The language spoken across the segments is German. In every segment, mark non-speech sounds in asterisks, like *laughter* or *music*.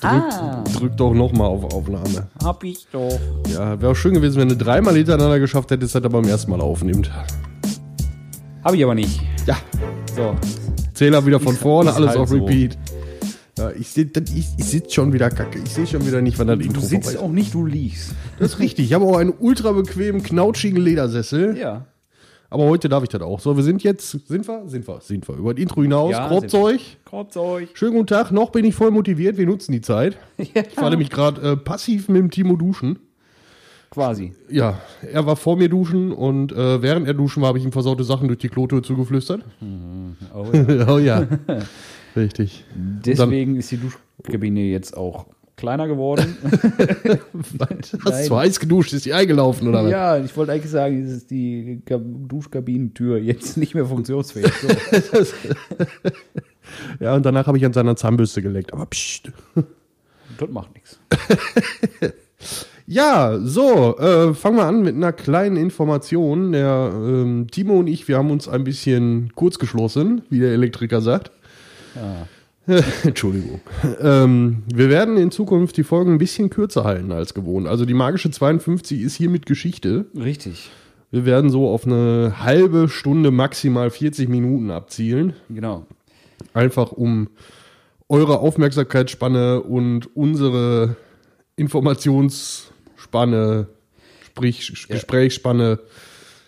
Drück, drück doch nochmal auf Aufnahme. Hab ich doch. Ja, wäre auch schön gewesen, wenn du dreimal hintereinander geschafft hättest, dass er beim ersten Mal aufnimmt. Hab ich aber nicht. Ja, So. Zähler wieder von Ist- vorne, alles halt auf so. Repeat. Ja, ich sehe ich, ich sitz schon wieder kacke. Ich sehe schon wieder nicht, wann das Du Intro sitzt vorbei ist. auch nicht, du liegst. Das ist richtig. Ich habe auch einen ultra bequemen, knautschigen Ledersessel. Ja. Aber heute darf ich das auch. So, wir sind jetzt, sind wir? Sind wir, sind wir. Über das Intro hinaus. Ja, Grobzeug. Grobzeug. Schönen guten Tag. Noch bin ich voll motiviert. Wir nutzen die Zeit. *laughs* Ich war nämlich gerade äh, passiv mit dem Timo duschen. Quasi. Ja, er war vor mir duschen und äh, während er duschen war, habe ich ihm versaute Sachen durch die Klotür zugeflüstert. Oh, ja. *laughs* oh ja. *laughs* Richtig. Deswegen ist die Duschkabine jetzt auch kleiner geworden. *laughs* *laughs* Hast du heiß geduscht? Ist die eingelaufen oder was? ja, ich wollte eigentlich sagen, es ist die Ka- Duschkabinentür jetzt *laughs* nicht mehr funktionsfähig. So. Ja, und danach habe ich an seiner Zahnbürste geleckt. Aber pst. das macht nichts. Ja, so, äh, fangen wir an mit einer kleinen Information. Der ähm, Timo und ich, wir haben uns ein bisschen kurz geschlossen, wie der Elektriker sagt. *laughs* Entschuldigung. Ähm, wir werden in Zukunft die Folgen ein bisschen kürzer halten als gewohnt. Also die magische 52 ist hiermit Geschichte. Richtig. Wir werden so auf eine halbe Stunde, maximal 40 Minuten abzielen. Genau. Einfach um eure Aufmerksamkeitsspanne und unsere Informationsspanne, sprich Gesprächsspanne.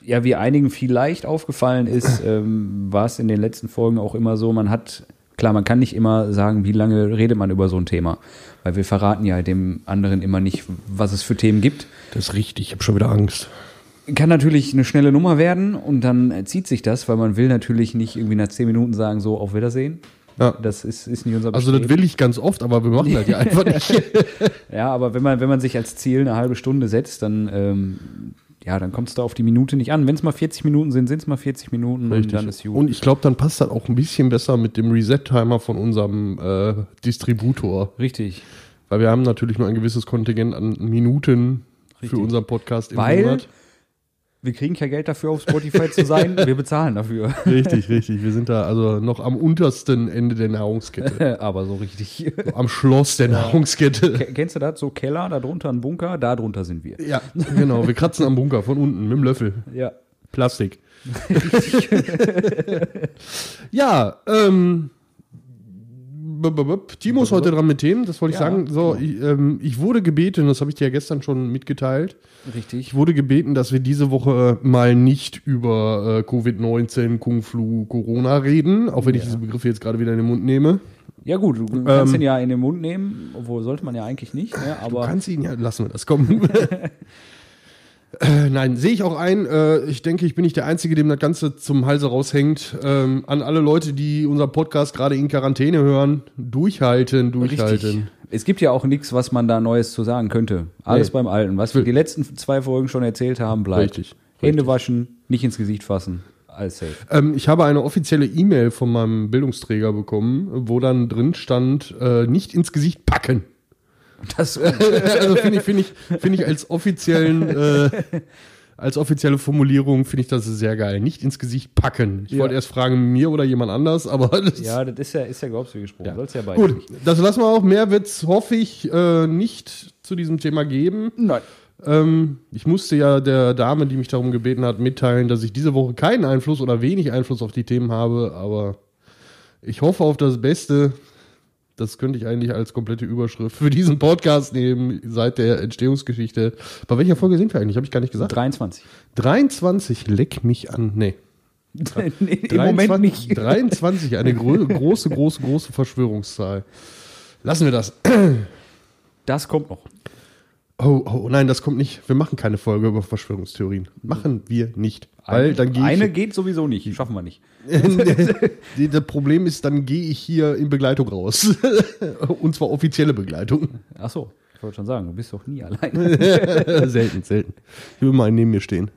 Ja, wie einigen vielleicht aufgefallen ist, ähm, war es in den letzten Folgen auch immer so, man hat, klar, man kann nicht immer sagen, wie lange redet man über so ein Thema, weil wir verraten ja dem anderen immer nicht, was es für Themen gibt. Das ist richtig, ich habe schon wieder Angst. Kann natürlich eine schnelle Nummer werden und dann zieht sich das, weil man will natürlich nicht irgendwie nach zehn Minuten sagen, so, auf Wiedersehen. Ja. Das ist, ist nicht unser Also das Bestreben. will ich ganz oft, aber wir machen das ja *laughs* einfach nicht. Ja, aber wenn man, wenn man sich als Ziel eine halbe Stunde setzt, dann, ähm, ja, dann kommt es da auf die Minute nicht an. Wenn es mal 40 Minuten sind, sind es mal 40 Minuten und dann ist gut. Und ich glaube, dann passt das auch ein bisschen besser mit dem Reset-Timer von unserem äh, Distributor. Richtig. Weil wir haben natürlich nur ein gewisses Kontingent an Minuten Richtig. für unseren Podcast im Weil Monat. Wir kriegen kein Geld dafür, auf Spotify zu sein. *laughs* Wir bezahlen dafür. Richtig, richtig. Wir sind da also noch am untersten Ende der Nahrungskette. *laughs* Aber so richtig. am Schloss der Nahrungskette. Ke- Kennst du das? So Keller, da drunter ein Bunker, da drunter sind wir. Ja, genau. Wir kratzen am Bunker von unten mit dem Löffel. Ja. Plastik. *laughs* ja, ähm. Timo ist heute dran mit Themen, das wollte ich Ja, sagen. So, ich, ähm, ich wurde gebeten, das habe ich dir ja gestern schon mitgeteilt. Richtig. Ich wurde gebeten, dass wir diese Woche mal nicht über äh, Covid-19, Kung Flu, Corona reden, auch wenn ich diese Begriffe jetzt gerade wieder in den Mund nehme. Ja gut, du kannst Ähm, ihn ja in den Mund nehmen, obwohl sollte man ja eigentlich nicht, ne? Du aber kannst ihn ja, lassen wir das kommen. *laughs* *laughs* äh, nein, sehe ich auch ein. Äh, ich denke, ich bin nicht der Einzige, dem das Ganze zum Halse raushängt. Ähm, an alle Leute, die unseren Podcast gerade in Quarantäne hören, durchhalten, durchhalten. richtig. Es gibt ja auch nichts, was man da Neues zu sagen könnte. Alles Nee. beim Alten. Was wir die letzten zwei Folgen schon erzählt haben, bleibt. Richtig, Hände richtig. waschen, nicht ins Gesicht fassen. Alles safe. Ähm, ich habe eine offizielle E-Mail von meinem Bildungsträger bekommen, wo dann drin stand, äh, nicht ins Gesicht packen. Das, also finde ich, finde ich, finde ich als offiziellen, äh, als offizielle Formulierung finde ich das sehr geil. Nicht ins Gesicht packen. Ich Ja. wollte erst fragen, mir oder jemand anders, aber *laughs* das ja, das ist ja, ist ja glaubst du gesprochen. Soll's ja bei Gut, das lassen wir auch. Mehr wird's, hoffe ich, äh, nicht zu diesem Thema geben. Nein. Ähm, ich musste ja der Dame, die mich darum gebeten hat, mitteilen, dass ich diese Woche keinen Einfluss oder wenig Einfluss auf die Themen habe, aber ich hoffe auf das Beste. Das könnte ich eigentlich als komplette Überschrift für diesen Podcast nehmen, seit der Entstehungsgeschichte. Bei welcher Folge sind wir eigentlich? Habe ich gar nicht gesagt. 23. 23, leck mich an. Nee. *laughs* nee, Im Moment nicht. *laughs* 23, eine grö große, große, große Verschwörungszahl. Lassen wir das. *clears throat* Das kommt noch. Oh, oh, nein, das kommt nicht. Wir machen keine Folge über Verschwörungstheorien. Machen wir nicht. Weil dann gehe Eine ich. geht sowieso nicht. Schaffen wir nicht. *laughs* Das Problem ist, dann gehe ich hier in Begleitung raus. *laughs* Und zwar offizielle Begleitung. Ach so. Ich wollte schon sagen, du bist doch nie alleine. *laughs* selten, selten. Ich will mal einen neben mir stehen.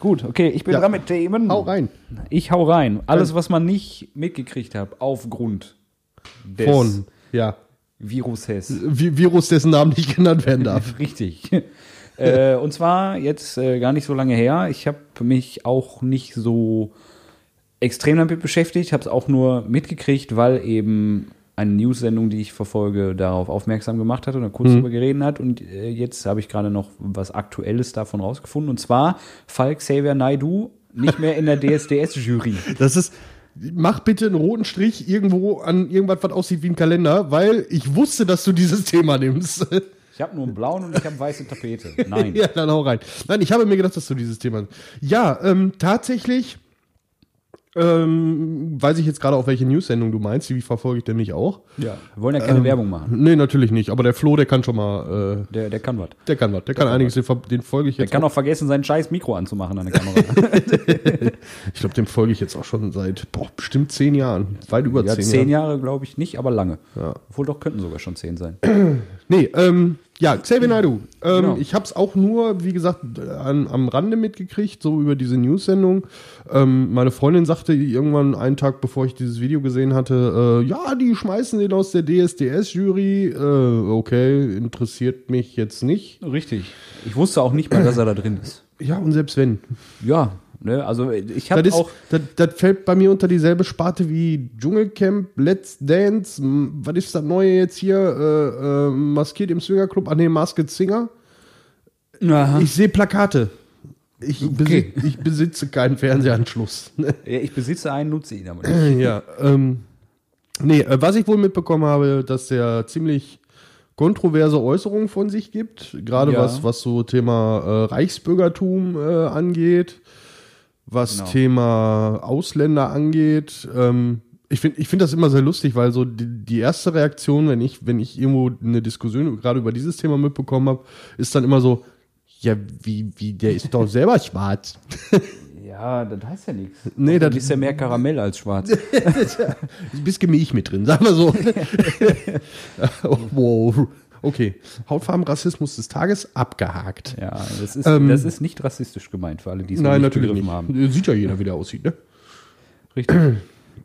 Gut, okay, ich bin Ja. dran mit Themen. Hau rein. Ich hau rein. Alles, was man nicht mitgekriegt hat, aufgrund des Von, ja. Viruses. Vi- Virus, dessen Namen nicht genannt werden darf. Richtig. Äh, und zwar jetzt äh, gar nicht so lange her. Ich habe mich auch nicht so extrem damit beschäftigt, habe es auch nur mitgekriegt, weil eben eine News-Sendung, die ich verfolge, darauf aufmerksam gemacht hat und kurz Mhm. drüber geredet hat. Und äh, jetzt habe ich gerade noch was Aktuelles davon rausgefunden. Und zwar Falk Xavier Naidu nicht mehr in der DSDS-Jury. *laughs* Das ist. Mach bitte einen roten Strich irgendwo an irgendwas, was aussieht wie ein Kalender, weil ich wusste, dass du dieses Thema nimmst. Ich habe nur einen blauen und ich habe weiße Tapete. Nein. *laughs* ja, dann hau rein. Nein, ich habe mir gedacht, dass du dieses Thema. Ja, ähm, tatsächlich ähm, weiß ich jetzt gerade auch, welche News-Sendung du meinst. Die verfolge ich nämlich auch. Ja, wir wollen ja keine Werbung machen. Nee, natürlich nicht. Aber der Flo, der kann schon mal, äh, Der, der kann was. der kann was. Der kann einiges. Den, den folge ich Der jetzt. kann auch vergessen, sein scheiß Mikro anzumachen an der Kamera. *laughs* Ich glaube, dem folge ich jetzt auch schon seit boah, bestimmt zehn Jahren. Weit über ja, zehn, zehn Jahre. Jahre glaube ich nicht, aber lange. Ja. Obwohl doch könnten sogar schon zehn sein. Nee, ähm, ja, Xavier Naidoo. Ähm, Genau. Ich habe es auch nur, wie gesagt, an, am Rande mitgekriegt, so über diese News-Sendung. Ähm, meine Freundin sagte irgendwann einen Tag, bevor ich dieses Video gesehen hatte, äh, ja, die schmeißen den aus der DSDS-Jury. Äh, okay, interessiert mich jetzt nicht. Richtig. Ich wusste auch nicht mal, dass er da drin ist. Ja, und selbst wenn. Ja, ne, also ich habe auch. das, das fällt bei mir unter dieselbe Sparte wie Dschungelcamp, Let's Dance. Was ist das Neue jetzt hier? Äh, äh, maskiert im Swingerclub? Ah, nee, Masked Singer. Aha. Ich sehe Plakate. Ich, Okay. besitze, ich besitze keinen Fernsehanschluss. *laughs* Ja, ich besitze einen, nutze ihn aber nicht. ja, ähm, nee, äh, was ich wohl mitbekommen habe, dass der ziemlich kontroverse Äußerungen von sich gibt, gerade Ja. was, was so Thema äh, Reichsbürgertum äh, angeht, was Genau. Thema Ausländer angeht. Ähm, ich finde ich find das immer sehr lustig, weil so die, die erste Reaktion, wenn ich, wenn ich irgendwo eine Diskussion gerade über dieses Thema mitbekommen habe, ist dann immer so, ja, wie, wie, der ist doch selber schwarz. *laughs* Ja, das heißt ja nichts. Nee, Dann das- ist ja mehr Karamell als schwarz. *laughs* Ein bisschen Milch mit drin, sagen wir so. *laughs* oh, wow. Okay. Hautfarbenrassismus des Tages abgehakt. Ja, das ist, Ähm, das ist nicht rassistisch gemeint für alle, die es Nein, nicht natürlich nicht. haben. Sieht ja jeder, wie der aussieht, ne? Richtig. *clears throat*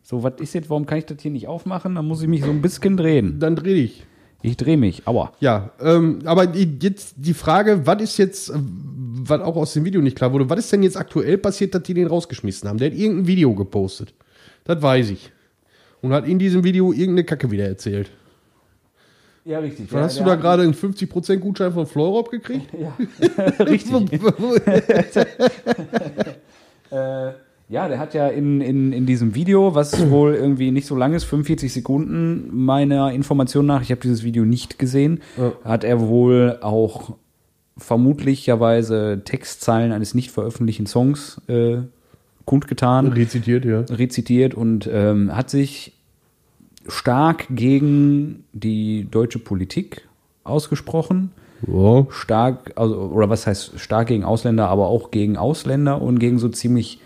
So, was ist jetzt, warum kann ich das hier nicht aufmachen? Dann muss ich mich so ein bisschen drehen. Dann dreh dich. Ich drehe mich, aua. Ja, ähm, aber die- jetzt die Frage, was ist jetzt, äh, was auch aus dem Video nicht klar wurde, was ist denn jetzt aktuell passiert, dass die den rausgeschmissen haben? Der hat irgendein Video gepostet. Das weiß ich. Und hat in diesem Video irgendeine Kacke wieder erzählt. Ja, richtig. Wann hast du da gerade einen 50% Gutschein von Florop gekriegt? *laughs* Ja, *laughs* richtig. *laughs* Äh, ja, der hat ja in, in, in diesem Video, was wohl irgendwie nicht so lang ist, 45 Sekunden meiner Information nach, ich habe dieses Video nicht gesehen, Ja. hat er wohl auch vermutlicherweise Textzeilen eines nicht veröffentlichten Songs äh, kundgetan, Rezitiert, ja. rezitiert und ähm, hat sich stark gegen die deutsche Politik ausgesprochen Ja. stark, also, oder was heißt stark gegen Ausländer, aber auch gegen Ausländer und gegen so ziemlich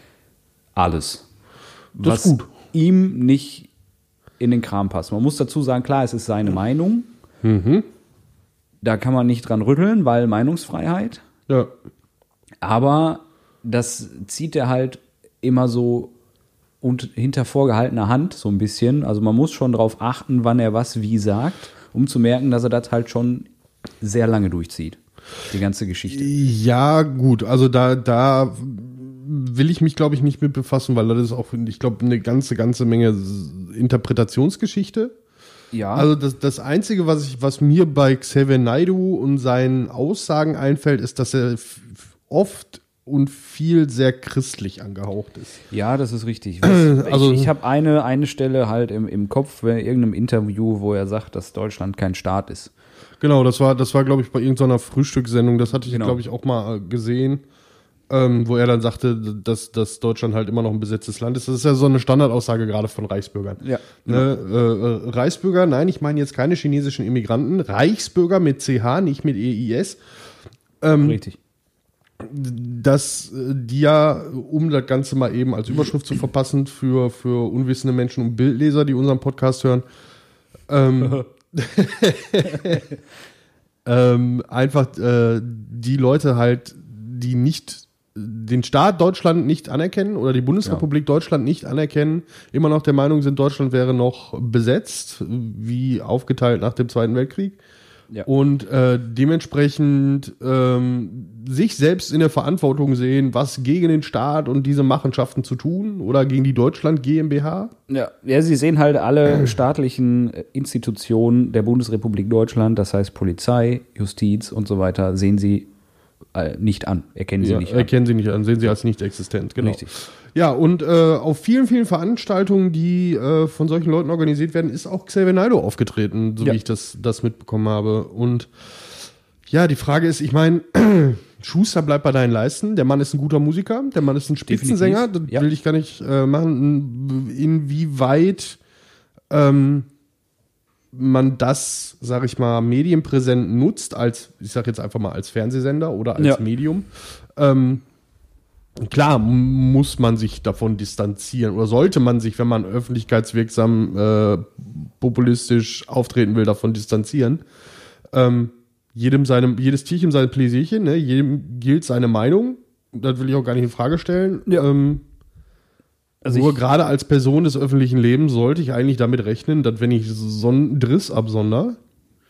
alles. Das was gut. ihm nicht in den Kram passt. Man muss dazu sagen, klar, es ist seine Meinung. Mhm. Da kann man nicht dran rütteln, weil Meinungsfreiheit. Ja. Aber das zieht er halt immer so und hinter vorgehaltener Hand so ein bisschen. Also man muss schon darauf achten, wann er was wie sagt, um zu merken, dass er das halt schon sehr lange durchzieht. Die ganze Geschichte. Ja, gut, also da, da will ich mich, glaube ich, nicht mit befassen, weil das ist auch, ich glaube, eine ganze, ganze Menge Interpretationsgeschichte. Ja. Also das, das Einzige, was, ich, was mir bei Xavier Naidoo und seinen Aussagen einfällt, ist, dass er oft und viel sehr christlich angehaucht ist. Ja, das ist richtig. *clears throat* Also- ich ich habe eine, eine Stelle halt im, im Kopf, bei irgendeinem Interview, wo er sagt, dass Deutschland kein Staat ist. Genau, das war, das war, glaube ich, bei irgendeiner Frühstückssendung, das hatte ich, Genau. glaube ich, auch mal äh, gesehen, ähm, wo er dann sagte, dass, dass Deutschland halt immer noch ein besetztes Land ist. Das ist ja so eine Standardaussage gerade von Reichsbürgern. Ja, Ne, äh, äh, Reichsbürger, nein, ich meine jetzt keine chinesischen Immigranten, Reichsbürger mit CH, nicht mit EIS, Richtig. Dass äh, die ja, um das Ganze mal eben als Überschrift zu verpassen für, für unwissende Menschen und Bildleser, die unseren Podcast hören, ähm, *laughs* ähm, einfach äh, die Leute halt, die nicht den Staat Deutschland nicht anerkennen oder die Bundesrepublik Deutschland nicht anerkennen, immer noch der Meinung sind, Deutschland wäre noch besetzt, wie aufgeteilt nach dem Zweiten Weltkrieg. Ja. Und äh, dementsprechend ähm, sich selbst in der Verantwortung sehen, was gegen den Staat und diese Machenschaften zu tun oder gegen die Deutschland GmbH. Ja, ja, sie sehen halt alle *clears throat* staatlichen äh, Institutionen der Bundesrepublik Deutschland, das heißt Polizei, Justiz und so weiter, sehen sie äh, nicht an, erkennen sie Ja, nicht an. erkennen sie nicht an, sehen sie als nicht existent, genau. Richtig. Ja, und äh, auf vielen, vielen Veranstaltungen, die äh, von solchen Leuten organisiert werden, ist auch Xavier Naidoo aufgetreten, so Ja. wie ich das, das mitbekommen habe. Und ja, die Frage ist, ich meine, *clears throat* Schuster bleibt bei deinen Leisten. Der Mann ist ein guter Musiker, der Mann ist ein Spitzensänger, das Definitiv, ja. will ich gar nicht äh, machen. Inwieweit ähm, man das, sag ich mal, medienpräsent nutzt, als, ich sag jetzt einfach mal als Fernsehsender oder als Ja. Medium. Ähm, klar muss man sich davon distanzieren oder sollte man sich, wenn man öffentlichkeitswirksam äh, populistisch auftreten will, davon distanzieren. Ähm, jedem seinem, jedes Tierchen sein Pläsierchen, ne? jedem gilt seine Meinung. Das will ich auch gar nicht in Frage stellen. Ja. Ähm, Also nur gerade als Person des öffentlichen Lebens sollte ich eigentlich damit rechnen, dass wenn ich so einen Driss absonder,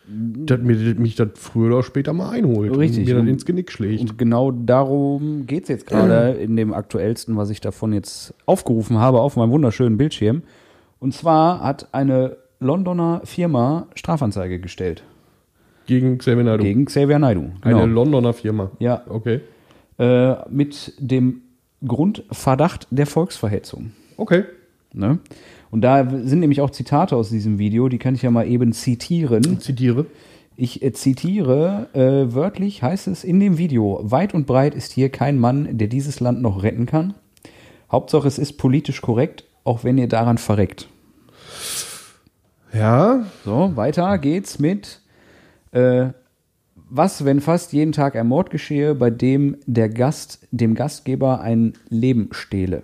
dass mir, mich das früher oder später mal einholt Richtig. und mir dann ins Genick schlägt. Und genau darum geht es jetzt gerade in dem aktuellsten, was ich davon jetzt aufgerufen habe auf meinem wunderschönen Bildschirm. Und zwar hat eine Londoner Firma Strafanzeige gestellt Gegen Xavier Naidoo. gegen Xavier. Eine Genau. Londoner Firma. Ja, Okay. äh, mit dem Grundverdacht der Volksverhetzung. Okay. Ne? Und da sind nämlich auch Zitate aus diesem Video, die kann ich ja mal eben zitieren. Zitiere. Ich äh, zitiere, äh, wörtlich heißt es in dem Video, weit und breit ist hier kein Mann, der dieses Land noch retten kann. Hauptsache es ist politisch korrekt, auch wenn ihr daran verreckt. Ja. So, weiter geht's mit, äh, was, wenn fast jeden Tag ein Mord geschehe, bei dem der Gast dem Gastgeber ein Leben stehle?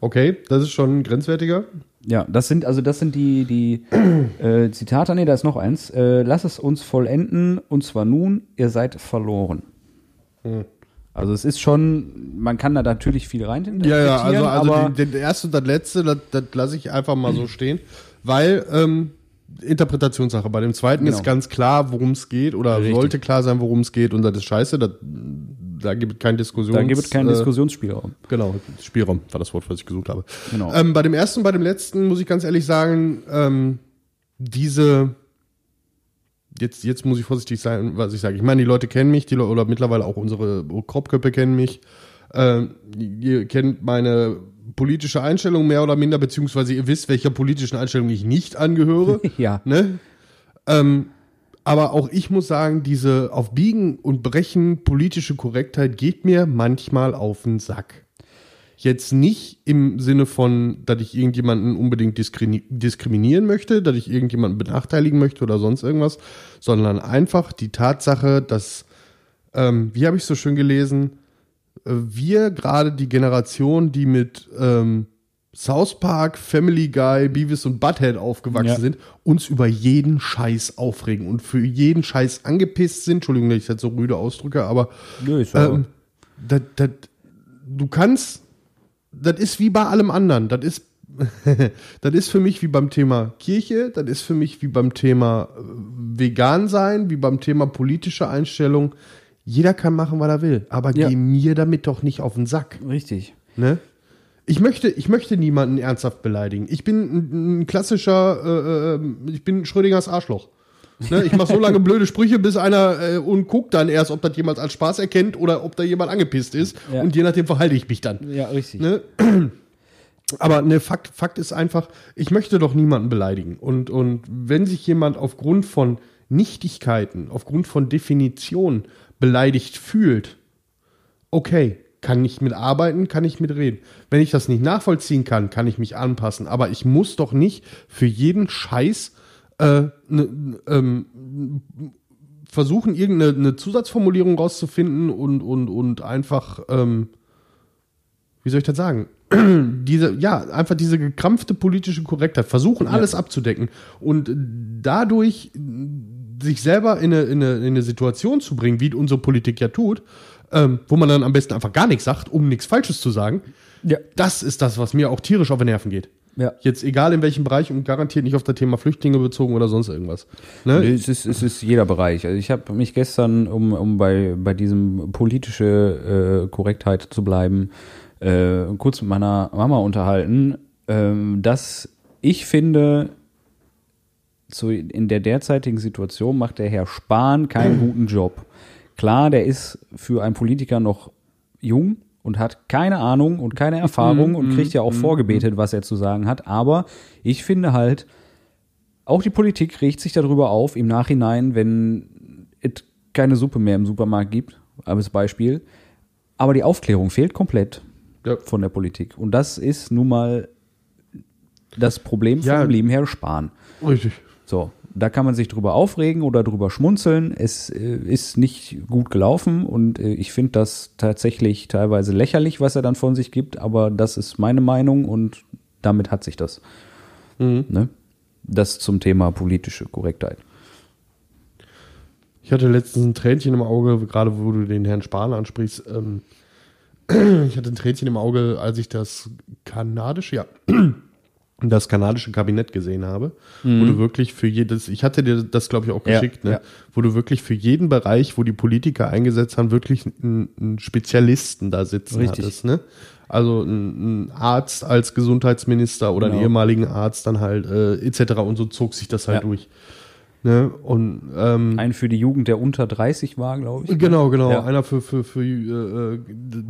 Okay, das ist schon grenzwertiger. Ja, das sind also das sind die die äh, Zitate. Nee, da ist noch eins. Äh, Lass es uns vollenden und zwar nun. Ihr seid verloren. Hm. Also es ist schon, man kann da natürlich viel rein Ja, ja, also, also die, den erste und das letzte, das, das lasse ich einfach mal so stehen, weil ähm, Interpretationssache. Bei dem zweiten Genau. ist ganz klar, worum es geht oder Richtig. sollte klar sein, worum es geht und das ist scheiße. Das, da gibt es keinen Diskussions... da gibt es keinen äh, Diskussionsspielraum. Genau, Spielraum war das Wort, was ich gesucht habe. Genau. Ähm, bei dem ersten bei dem letzten muss ich ganz ehrlich sagen, ähm, diese, jetzt, jetzt muss ich vorsichtig sein, was ich sage. Ich meine, die Leute kennen mich, die Le oder mittlerweile auch unsere Kropköppe kennen mich. Ähm, ihr kennt meine politische Einstellung mehr oder minder, beziehungsweise ihr wisst, welcher politischen Einstellung ich nicht angehöre. *laughs* Ja. Ne? Ähm, aber auch ich muss sagen, diese auf Biegen und Brechen politische Korrektheit geht mir manchmal auf den Sack. Jetzt nicht im Sinne von, dass ich irgendjemanden unbedingt diskriminieren möchte, dass ich irgendjemanden benachteiligen möchte oder sonst irgendwas, sondern einfach die Tatsache, dass, ähm, wie habe ich so schön gelesen, äh, wir gerade die Generation, die mit ähm, South Park, Family Guy, Beavis und Butthead aufgewachsen Ja. sind, uns über jeden Scheiß aufregen und für jeden Scheiß angepisst sind. Entschuldigung, dass ich das so rüde ausdrücke, aber Nö, ja- ähm, das, das, du kannst, das ist wie bei allem anderen. Das ist, *laughs* das ist für mich wie beim Thema Kirche, das ist für mich wie beim Thema äh, vegan sein, wie beim Thema politische Einstellung. Jeder kann machen, was er will, aber Ja. geh mir damit doch nicht auf den Sack. Richtig. Ne? Ich möchte, ich möchte niemanden ernsthaft beleidigen. Ich bin ein, klassischer, äh, äh, ich bin Schrödingers Arschloch. Ne? Ich mache so lange *laughs* blöde Sprüche, bis einer äh, und guckt dann erst, ob das jemand als Spaß erkennt oder ob da jemand angepisst ist. Ja. Und je nachdem verhalte ich mich dann. Ja, richtig. Ne? *clears throat* Aber ne, Fakt, Fakt ist einfach, ich möchte doch niemanden beleidigen. Und, und wenn sich jemand aufgrund von Nichtigkeiten, aufgrund von Definitionen beleidigt fühlt, okay, kann ich mitarbeiten, kann ich mitreden. Wenn ich das nicht nachvollziehen kann, kann ich mich anpassen. Aber ich muss doch nicht für jeden Scheiß äh, ne, ähm, versuchen, irgendeine eine Zusatzformulierung rauszufinden und, und, und einfach, ähm, wie soll ich das sagen? *clears throat* diese, ja, einfach diese gekrampfte politische Korrektheit, versuchen alles abzudecken und dadurch sich selber in eine, in, eine, in eine Situation zu bringen, wie unsere Politik ja tut, ähm, wo man dann am besten einfach gar nichts sagt, um nichts Falsches zu sagen. Ja. Das ist das, was mir auch tierisch auf die Nerven geht. Ja. Jetzt egal in welchem Bereich und garantiert nicht auf das Thema Flüchtlinge bezogen oder sonst irgendwas. Ne? Es ist, es ist jeder Bereich. Also ich habe mich gestern, um, um bei, bei diesem politische äh, Korrektheit zu bleiben, äh, kurz mit meiner Mama unterhalten, ähm, dass ich finde, zu, in der derzeitigen Situation macht der Herr Spahn keinen guten Job. Klar, der ist für einen Politiker noch jung und hat keine Ahnung und keine Erfahrung und kriegt ja auch vorgebetet, was er zu sagen hat. Aber ich finde halt, auch die Politik regt sich darüber auf im Nachhinein, wenn es keine Suppe mehr im Supermarkt gibt, als Beispiel. Aber die Aufklärung fehlt komplett Ja. von der Politik. Und das ist nun mal das Problem Ja. vom lieben Herr Spahn. Richtig. So, da kann man sich drüber aufregen oder drüber schmunzeln. Es äh, ist nicht gut gelaufen und äh, ich finde das tatsächlich teilweise lächerlich, was er dann von sich gibt, aber das ist meine Meinung und damit hat sich das. Ne? Das zum Thema politische Korrektheit. Ich hatte letztens ein Tränchen im Auge, gerade wo du den Herrn Spahn ansprichst. Ähm, *clears throat* ich hatte ein Tränchen im Auge, als ich das kanadische, ja, *clears throat* das kanadische Kabinett gesehen habe, wo du wirklich für jedes, ich hatte dir das, glaube ich, auch Ja, geschickt, ne? ja. wo du wirklich für jeden Bereich, wo die Politiker eingesetzt haben, wirklich einen, einen Spezialisten da sitzen Richtig. hattest, ne? Also ein, Arzt als Gesundheitsminister oder einen Genau. ehemaligen Arzt dann halt, äh, etc. Und so zog sich das halt Ja. durch. Ne? Und ähm, Ein für die Jugend, der unter 30 war, glaube ich. Genau, genau. Ja. Einer für, für, für äh, äh,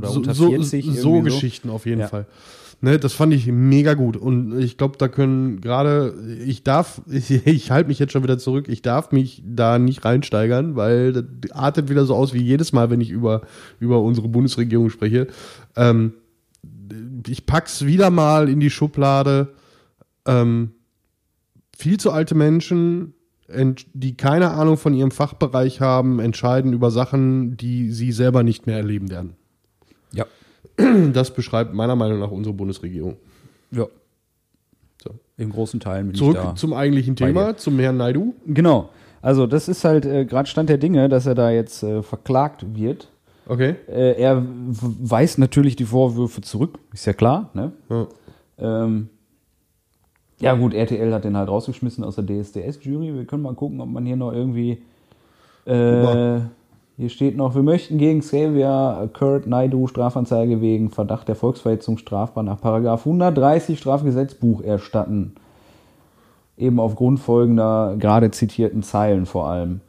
so, so, 40 so irgendwie so. Geschichten auf jeden Ja. Fall. Ne, das fand ich mega gut. Und ich glaube, da können gerade, ich darf, ich, *laughs* ich halte mich jetzt schon wieder zurück, ich darf mich da nicht reinsteigern, weil das artet wieder so aus wie jedes Mal, wenn ich über, über unsere Bundesregierung spreche. Ähm, ich pack's wieder mal in die Schublade. Ähm, viel zu alte Menschen, die keine Ahnung von ihrem Fachbereich haben, entscheiden über Sachen, die sie selber nicht mehr erleben werden. *clears throat* Das beschreibt meiner Meinung nach unsere Bundesregierung. ja. So. Im großen Teil bin Zurück zum eigentlichen Thema, zum Herrn Naidu. Genau. Also das ist halt äh, gerade Stand der Dinge, dass er da jetzt äh, verklagt wird. Okay. Äh, er weist natürlich die Vorwürfe zurück, ist ja klar. Ne? Ja. Ähm, ja gut, RTL hat den halt rausgeschmissen aus der DSDS-Jury. Wir können mal gucken, ob man hier noch irgendwie... Äh. Hier steht noch, wir möchten gegen Xavier Kurt Naidu Strafanzeige wegen Verdacht der Volksverhetzung strafbar nach Paragraph 130 Strafgesetzbuch erstatten. Eben aufgrund folgender gerade zitierten Zeilen vor allem.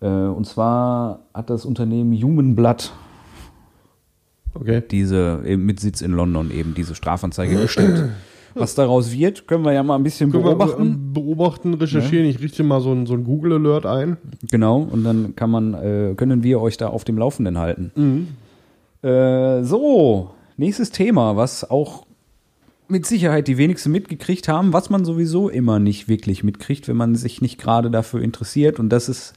Äh, und zwar hat das Unternehmen Human Blood Okay. diese mit Sitz in London eben diese Strafanzeige gestellt. Was daraus wird, können wir ja mal ein bisschen Können beobachten. beobachten, recherchieren. Ich richte mal so ein, so ein Google-Alert ein. Genau, und dann kann man, äh, können wir euch da auf dem Laufenden halten. Äh, so, nächstes Thema, was auch mit Sicherheit die wenigsten mitgekriegt haben, was man sowieso immer nicht wirklich mitkriegt, wenn man sich nicht gerade dafür interessiert. Und das ist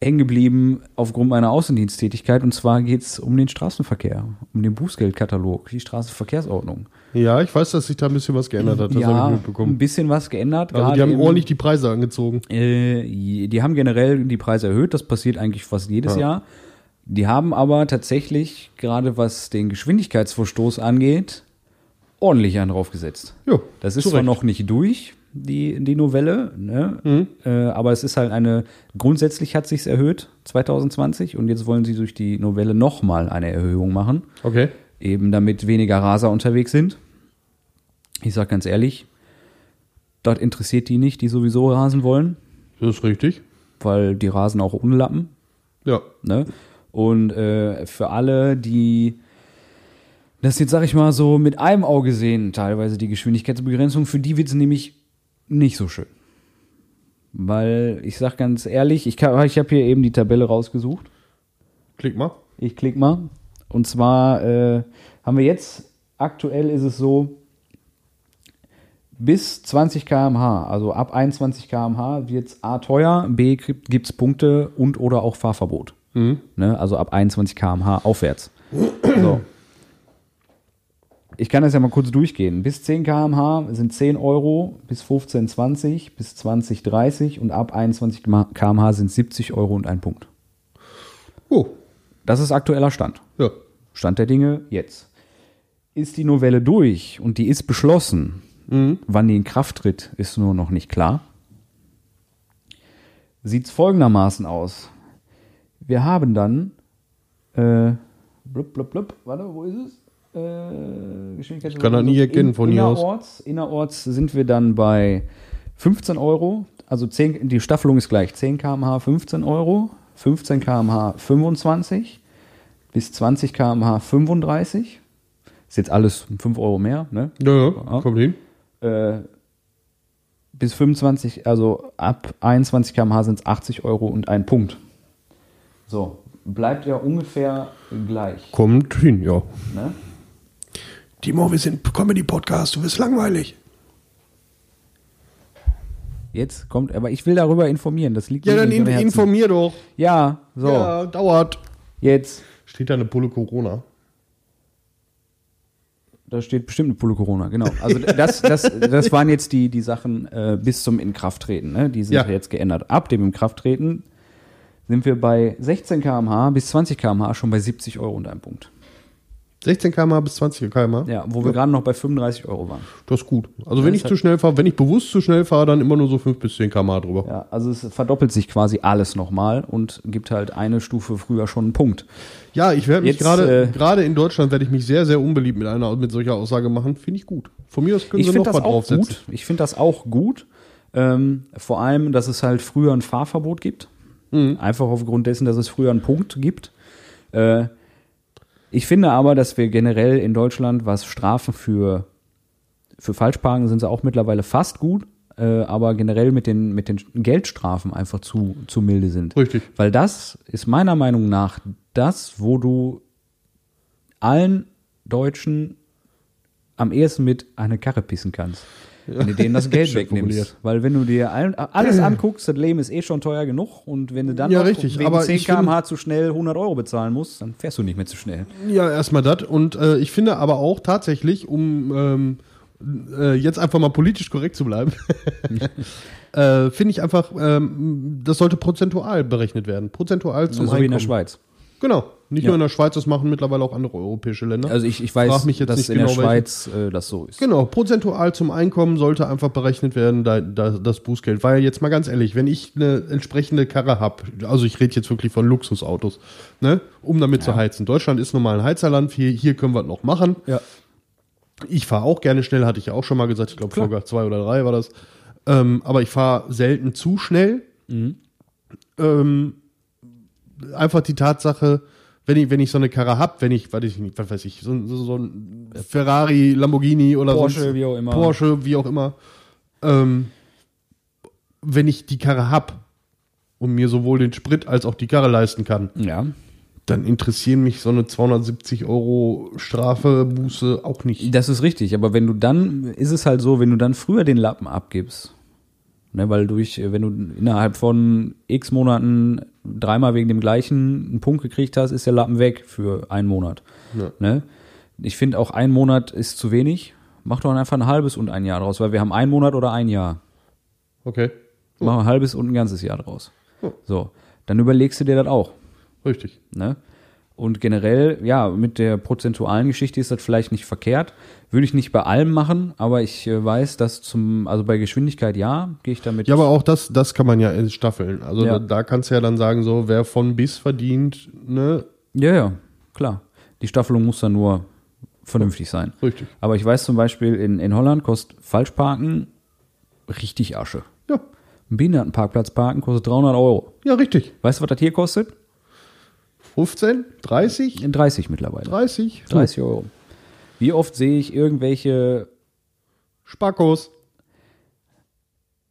hängen geblieben aufgrund meiner Außendiensttätigkeit. Und zwar geht es um den Straßenverkehr, um den Bußgeldkatalog, die Straßenverkehrsordnung. Ja, ich weiß, dass sich da ein bisschen was geändert hat. Das habe ich ein bisschen was geändert. Also die haben im- ordentlich die Preise angezogen. Äh, die haben generell die Preise erhöht, das passiert eigentlich fast jedes Ja. Jahr. Die haben aber tatsächlich, gerade was den Geschwindigkeitsverstoß angeht, ordentlich einen draufgesetzt. Ja, Das ist zwar noch nicht durch, die, die Novelle, ne? Mhm. äh, aber es ist halt eine, grundsätzlich hat sich's erhöht 2020 und jetzt wollen sie durch die Novelle nochmal eine Erhöhung machen, Okay. eben damit weniger Raser unterwegs sind. Ich sag ganz ehrlich, das interessiert die nicht, die sowieso rasen wollen Das ist richtig. weil die rasen auch ohne Lappen. Ja. Ne? Und äh, für alle, die das jetzt, sag ich mal, so mit einem Auge sehen, teilweise die Geschwindigkeitsbegrenzung, für die wird es nämlich nicht so schön. Weil, ich sag ganz ehrlich, ich, kann- ich habe hier eben die Tabelle rausgesucht. Klick mal. Ich klick mal. Und zwar äh, haben wir jetzt, aktuell ist es so, bis 20 km/h, also ab 21 km/h wird es A teuer, B gibt es Punkte und oder auch Fahrverbot. Ne? Also ab 21 km/h aufwärts. So. Ich kann das ja mal kurz durchgehen. Bis 10 km/h sind 10 Euro, bis 15 20, bis 20 30 und ab 21 km/h sind 70 Euro und ein Punkt. Oh. Das ist aktueller Stand. Ja. Stand der Dinge jetzt. Ist die Novelle durch und die ist beschlossen, Wann die in Kraft tritt, ist nur noch nicht klar. Sieht es folgendermaßen aus. Wir haben dann, äh, blub, blub, blub, warte, wo ist es? Äh, Geschwindigkeit Ich kann das nie erkennen von hier aus. innerorts, Innerorts sind wir dann bei 15 Euro. Also 10, die Staffelung ist gleich. 10 km/h 15 Euro, 15 km/h 25, bis 20 km/h 35. Ist jetzt alles 5 Euro mehr, ne? Ja, ja, Ja. kommt hin. Äh, bis 25, also ab 21 km/h sind es 80 Euro und ein Punkt. So, bleibt ja ungefähr gleich. Kommt hin, ja. Ne? Timo, wir sind Comedy-Podcast, du bist langweilig. Jetzt kommt, aber ich will darüber informieren. Das liegt Ja, mir dann nicht in, informier doch. Ja, so, Ja, dauert. jetzt. Steht da eine Pulle Corona? Da steht bestimmt eine Pulle Corona, genau. Also das, das, das waren jetzt die, die Sachen äh, bis zum Inkrafttreten. Ne? Die sind Ja. jetzt geändert. Ab dem Inkrafttreten sind wir bei 16 km/h bis 20 km/h schon bei 70 Euro und einem Punkt. 16 km bis 20 km Ja, wo wir gerade noch bei 35 Euro waren. Das ist gut. Also wenn ist ich halt- zu schnell fahre, wenn ich bewusst zu schnell fahre, dann immer nur so 5 bis 10 km drüber. Ja, also es verdoppelt sich quasi alles nochmal und gibt halt eine Stufe früher schon einen Punkt. Ja, ich werde mich gerade, äh, gerade in Deutschland werde ich mich sehr, sehr unbeliebt mit einer, mit solcher Aussage machen. Finde ich gut. Von mir aus können Ich sie noch finde was das auch draufsetzen. gut. Ich finde das auch gut. Ähm, vor allem, dass es halt früher ein Fahrverbot gibt. Mhm. Einfach aufgrund dessen, dass es früher einen Punkt gibt. Äh, ich finde aber, dass wir generell in Deutschland, was Strafen für, für Falschparken sind sie auch mittlerweile fast gut, äh, aber generell mit den, mit den Geldstrafen einfach zu, zu milde sind. Richtig. Weil das ist meiner Meinung nach das, wo du allen Deutschen am ehesten mit eine Karre pissen kannst. Wenn du denen das *laughs* Geld wegnimmst. Weil wenn du dir alles anguckst, das Leben ist eh schon teuer genug und wenn du dann Ja, noch richtig, wegen aber 10 ich find- km/h zu schnell 100 Euro bezahlen musst, dann fährst du nicht mehr zu schnell. Ja, erstmal das. Und äh, ich finde aber auch tatsächlich, um ähm, äh, jetzt einfach mal politisch korrekt zu bleiben, *laughs* äh, finde ich einfach, ähm, das sollte prozentual berechnet werden. Prozentual zum so wie in der Einkommen. Schweiz. Genau. Nicht Ja. nur in der Schweiz, das machen mittlerweile auch andere europäische Länder. Also ich, ich weiß, mich jetzt dass nicht in genau, der Schweiz äh, das so ist. Genau, prozentual zum Einkommen sollte einfach berechnet werden, da, da, das Bußgeld. Weil jetzt mal ganz ehrlich, wenn ich eine entsprechende Karre habe, also ich rede jetzt wirklich von Luxusautos, ne, um damit zu heizen. Deutschland ist normal ein Heizerland, hier, hier können wir es noch machen. Ja. Ich fahre auch gerne schnell, hatte ich ja auch schon mal gesagt, ich glaube Folge zwei oder drei war das. Ähm, aber ich fahre selten zu schnell. Ähm, einfach die Tatsache, wenn ich, wenn ich so eine Karre hab, wenn ich, weiß ich nicht, was weiß ich, so, so, so ein Ferrari, Lamborghini oder Porsche, sonst, wie auch immer. Porsche, wie auch immer, ähm, wenn ich die Karre hab und mir sowohl den Sprit als auch die Karre leisten kann, Ja. dann interessieren mich so eine 270 Euro Strafe, Buße auch nicht. Das ist richtig, aber wenn du dann, ist es halt so, wenn du dann früher den Lappen abgibst, ne, weil durch, wenn du innerhalb von x Monaten dreimal wegen dem gleichen einen Punkt gekriegt hast, ist der Lappen weg für einen Monat. Ja. Ne? Ich finde auch ein Monat ist zu wenig. Mach doch einfach ein halbes und ein Jahr draus, weil wir haben einen Monat oder ein Jahr. Okay, Mach ein halbes und ein ganzes Jahr draus. Oh. So, dann überlegst du dir das auch. richtig. Ne? Und generell, ja, mit der prozentualen Geschichte ist das vielleicht nicht verkehrt. Würde ich nicht bei allem machen, aber ich äh, weiß, dass zum, also bei Geschwindigkeit ja, gehe ich damit. Ja, aber auch das, das kann man ja in Staffeln. Also Ja. da, da kannst du ja dann sagen, so, wer von bis verdient, ne? ja, ja, klar. Die Staffelung muss dann nur vernünftig sein. Richtig. Aber ich weiß zum Beispiel, in, in Holland kostet Falschparken richtig Asche. Ja, Ein Behindertenparkplatz parken kostet 300 Euro. ja, richtig. Weißt du, was das hier kostet? 15, 30, In 30 mittlerweile. 30, 30 Euro. Wie oft sehe ich irgendwelche Spackos.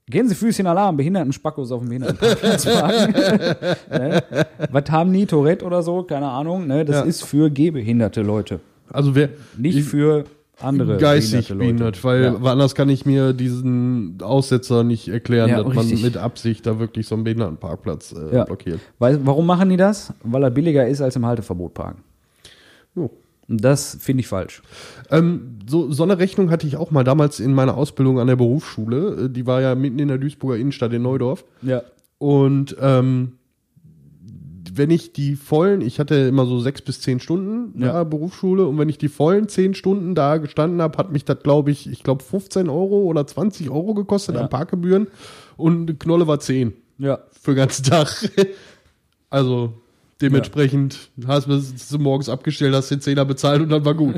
Gänsefüßchen Alarm, behinderten Spackos auf dem Behindertenparkplatz parken. *laughs* ne? Was haben die, Tourette oder so? Keine Ahnung. Ne? Das Ja. ist für gehbehinderte Leute. Also wer Nicht für andere geistig behindert, weil ja. anders kann ich mir diesen Aussetzer nicht erklären, Ja, dass man richtig. mit Absicht da wirklich so einen Behindertenparkplatz äh, Ja. blockiert. Weil, warum machen die das? Weil er billiger ist als im Halteverbot parken. Jo. Das finde ich falsch. Ähm, so, so eine Rechnung hatte ich auch mal damals in meiner Ausbildung an der Berufsschule. Äh, Die war ja mitten in der Duisburger Innenstadt in Neudorf. Ja. Und ähm, wenn ich die vollen, ich hatte immer so sechs bis zehn Stunden Ja. ja. Berufsschule und wenn ich die vollen zehn Stunden da gestanden habe, hat mich das, glaube ich, ich glaube 15 Euro oder 20 Euro gekostet Ja. an Parkgebühren und eine Knolle war 10 Ja. für den ganzen Tag. *laughs* also dementsprechend hast du morgens abgestellt, hast den Zehner bezahlt und dann war gut.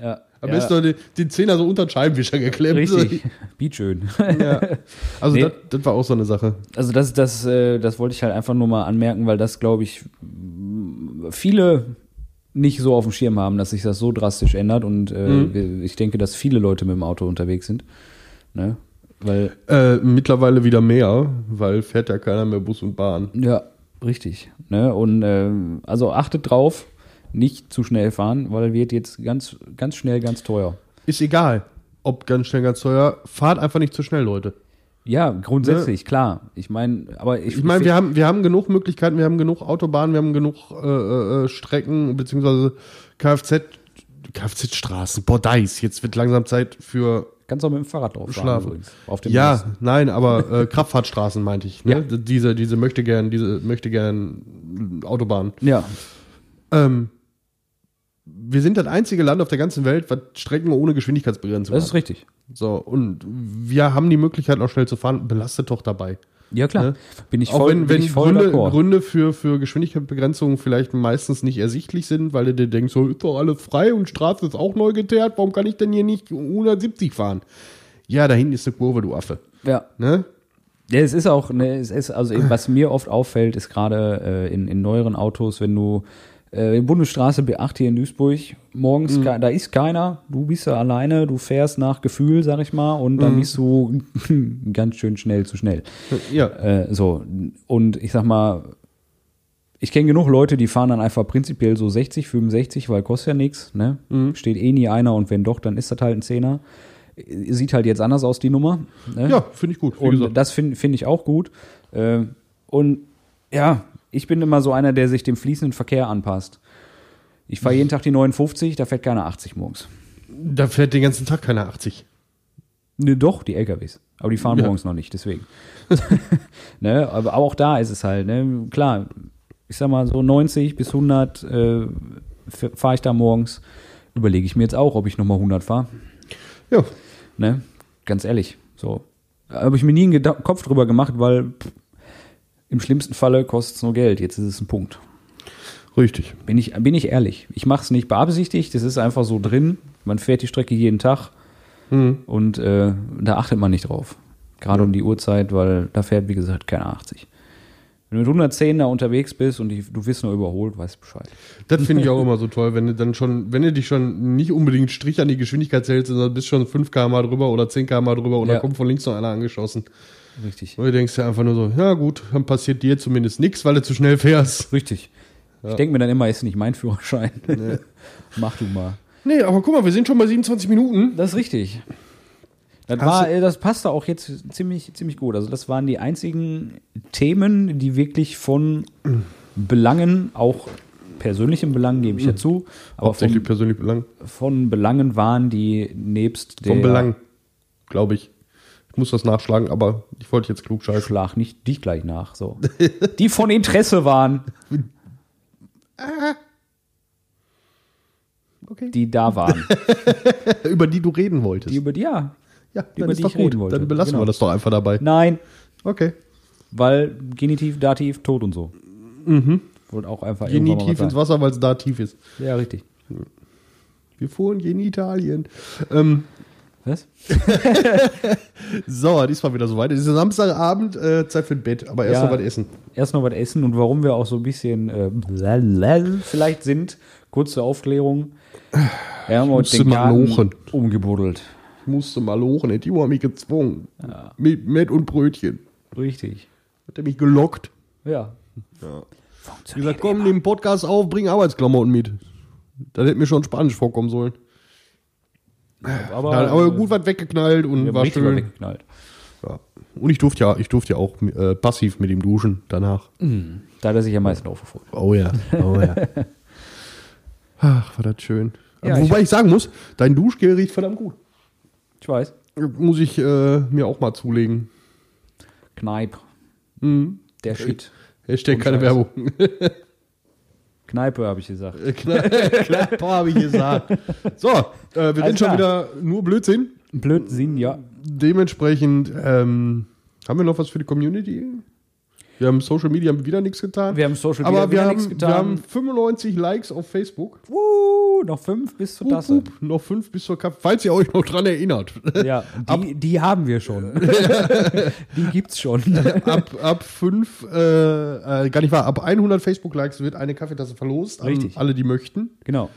Ja. *laughs* Am ja. besten noch den, den Zehner so unter den Scheibenwischer geklemmt. Richtig. *laughs* Beat schön. Ja. Also Nee. das, war auch so eine Sache. Also das, das, äh, das wollte ich halt einfach nur mal anmerken, weil das, glaube ich, viele nicht so auf dem Schirm haben, dass sich das so drastisch ändert. Und äh, Mhm. ich denke, dass viele Leute mit dem Auto unterwegs sind. Ne? Weil, Äh, mittlerweile wieder mehr, weil fährt ja keiner mehr Bus und Bahn. ja, richtig. Ne? Und ähm, also achtet drauf, nicht zu schnell fahren, weil wird jetzt ganz, ganz schnell ganz teuer. Ist egal, ob ganz schnell, ganz teuer. Fahrt einfach nicht zu schnell, Leute. Ja, grundsätzlich, klar. Ich meine, aber ich, Ich meine, wir haben, wir haben genug Möglichkeiten, wir haben genug Autobahnen, wir haben genug äh, äh, Strecken, beziehungsweise Kfz, Kfz-Straßen, Bordeis. Jetzt wird langsam Zeit für. kannst auch mit dem Fahrrad drauf fahren. Übrigens, Auf dem Ja, Bus. nein, aber äh, *laughs* Kraftfahrtstraßen meinte ich. Ne? Ja. Diese, diese möchte gern, diese möchte gern Autobahn. Ja, Ähm, wir sind das einzige Land auf der ganzen Welt, was Strecken ohne Geschwindigkeitsbegrenzung das hat. ist richtig. So, und wir haben die Möglichkeit, auch schnell zu fahren. Belastet doch dabei. Ja, klar. Ne? Bin ich auch voll, wenn, wenn ich voll Gründe. Gründe für, für Geschwindigkeitsbegrenzungen vielleicht meistens nicht ersichtlich sind, weil du dir denkst, so ist doch alles frei und Straße ist auch neu geteert, warum kann ich denn hier nicht 170 fahren? Ja, da hinten ist eine Kurve, du Affe. Ja. Ne? Ja, es ist auch, ne, es ist, also eben, was mir oft auffällt, ist gerade äh, in, in neueren Autos, wenn du äh, Bundesstraße B8 hier in Duisburg, morgens, ke- da ist keiner, du bist ja alleine, du fährst nach Gefühl, sag ich mal, und dann bist du *laughs* ganz schön schnell zu schnell. Ja. Äh, so, und ich sag mal, ich kenne genug Leute, die fahren dann einfach prinzipiell so 60, 65, weil kostet ja nichts, ne? Steht eh nie einer und wenn doch, dann ist das halt ein Zehner. Sieht halt jetzt anders aus, die Nummer. Ne? Ja, finde ich gut. Und gesagt. das finde find ich auch gut. Äh, und ja, ich bin immer so einer, der sich dem fließenden Verkehr anpasst. Ich fahre jeden Tag die 59, da fährt keiner 80 morgens. Da fährt den ganzen Tag keiner 80. Ne, doch, die LKWs. Aber die fahren Ja. morgens noch nicht, deswegen. *laughs* ne, aber auch da ist es halt, ne, klar, ich sag mal so 90 bis 100 äh, fahre ich da morgens. Überlege ich mir jetzt auch, ob ich nochmal 100 fahre. Ja. Ne? Ganz ehrlich. So. Habe ich mir nie einen Kopf drüber gemacht, weil pff, im schlimmsten Falle kostet es nur Geld. Jetzt ist es ein Punkt. Richtig. Bin ich, bin ich ehrlich. Ich mache es nicht beabsichtigt, das ist einfach so drin. Man fährt die Strecke jeden Tag Hm. und äh, da achtet man nicht drauf. Gerade um die Uhrzeit, weil da fährt, wie gesagt, keiner 80. Wenn du mit 110 da unterwegs bist und die, du wirst nur überholt, weißt du Bescheid. Das finde ich *laughs* auch immer so toll, wenn du dann schon, wenn du dich schon nicht unbedingt Strich an die Geschwindigkeit hältst, sondern bist schon 5 km drüber oder 10 km drüber und Ja. dann kommt von links noch einer angeschossen. Richtig. Und du denkst ja einfach nur so, ja gut, dann passiert dir zumindest nichts, weil du zu schnell fährst. Richtig. Ich denke mir dann immer, ist nicht mein Führerschein. *laughs* Mach du mal. Nee, aber guck mal, wir sind schon bei 27 Minuten. Das ist richtig. Das, war, das passte auch jetzt ziemlich, ziemlich gut. Also das waren die einzigen Themen, die wirklich von Belangen, auch persönlichen Belangen, gebe ich ja zu, aber Hauptsächlich von, persönlich Belang. von Belangen waren, die nebst der Vom Belang, glaube ich. Muss das nachschlagen, aber ich wollte jetzt klug scheißen. Schlag nicht dich gleich nach. So. *laughs* die von Interesse waren, Okay. die da waren. *laughs* Über die du reden wolltest. Die über die, ja. ja, die, über die ich gut. reden wollte. Dann belassen Genau. wir das doch einfach dabei. Nein, Okay. weil Genitiv, Dativ, Tod und so. Mhm. Wollte auch einfach was ins Wasser, weil es da tief ist. Ja, richtig. Wir fuhren in Italien. Ähm, Was? *laughs* so, diesmal wieder soweit. Es ist Samstagabend, äh, Zeit für ein Bett, aber erst Ja. noch was essen. erst noch was essen und warum wir auch so ein bisschen äh, vielleicht sind. Kurze Aufklärung. Wir haben heute musste den Garten lochen. umgebuddelt. Ich musste mal lochen, die haben mich gezwungen. Mit Met und Brötchen. Richtig. Hat er mich gelockt. Ja. Ich gesagt, komm, nimm den Podcast auf, bring Arbeitsklamotten mit. Das hätte mir schon Spanisch vorkommen sollen. Aber, Ja, aber gut was weggeknallt und war schön. weggeknallt. Ja. Und ich durfte ja, ich durfte ja auch äh, passiv mit ihm duschen danach. Da hat er sich am meisten aufgefreut. Oh ja, oh ja. *laughs* Ach, war das schön. Ja, Wobei ich, sagen muss, dein Duschgel riecht verdammt gut. Ich weiß. Muss ich äh, mir auch mal zulegen. Kneip. Mhm. Der Shit. Hashtag keine. Werbung. *laughs* Kneipe, habe ich gesagt. Klar, *laughs* habe ich gesagt. So, äh, wir sind schon wieder nur Blödsinn. Blödsinn, ja. Dementsprechend ähm, haben wir noch was für die Community. Wir haben Social Media haben wieder nichts getan. Wir haben Social aber Media wir wieder haben, nichts wir haben getan. 95 Likes auf Facebook. Uh, noch fünf bis zur Tasse. hup, noch fünf bis zur Kaffee. Falls ihr euch noch dran erinnert. Ja, *laughs* die, die haben wir schon. *laughs* die gibt's schon. *laughs* ab, ab fünf, äh, äh, gar nicht wahr, ab 100 Facebook-Likes wird eine Kaffeetasse verlost an Richtig. alle, die möchten. genau.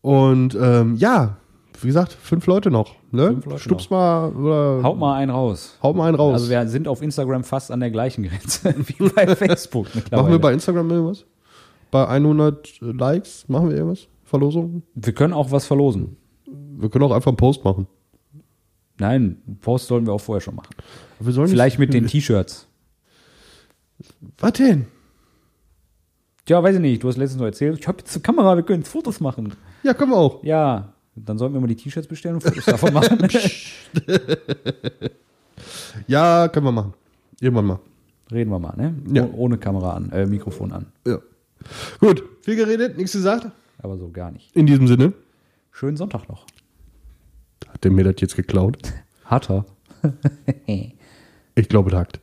Und ähm, ja, wie gesagt, fünf Leute noch. Ne? Fünf Leute Stups mal oder Haut mal einen raus. haut mal einen raus. Also wir sind auf Instagram fast an der gleichen Grenze *laughs* wie bei *laughs* Facebook machen wir bei Instagram irgendwas? Bei 100 Likes machen wir irgendwas? Verlosung? wir können auch was verlosen. Wir können auch einfach einen Post machen. Nein, Post sollen wir auch vorher schon machen. Wir sollen Vielleicht mit den T-Shirts. Was denn? Ja, weiß ich nicht. Du hast letztens noch erzählt, ich habe jetzt eine Kamera, wir können jetzt Fotos machen. Ja, können wir auch. Ja, dann sollten wir mal die T-Shirts bestellen und Fotos davon machen. *laughs* *laughs* Ja, können wir machen. Irgendwann mal. Reden wir mal, ne? Ja. Oh- Ohne Kamera an, äh, Mikrofon an. Ja. Gut, viel geredet, nichts gesagt. Aber so gar nicht. In diesem Sinne. Schönen Sonntag noch. Hat der mir das jetzt geklaut? *laughs* Harter. Ich glaube, das hackt.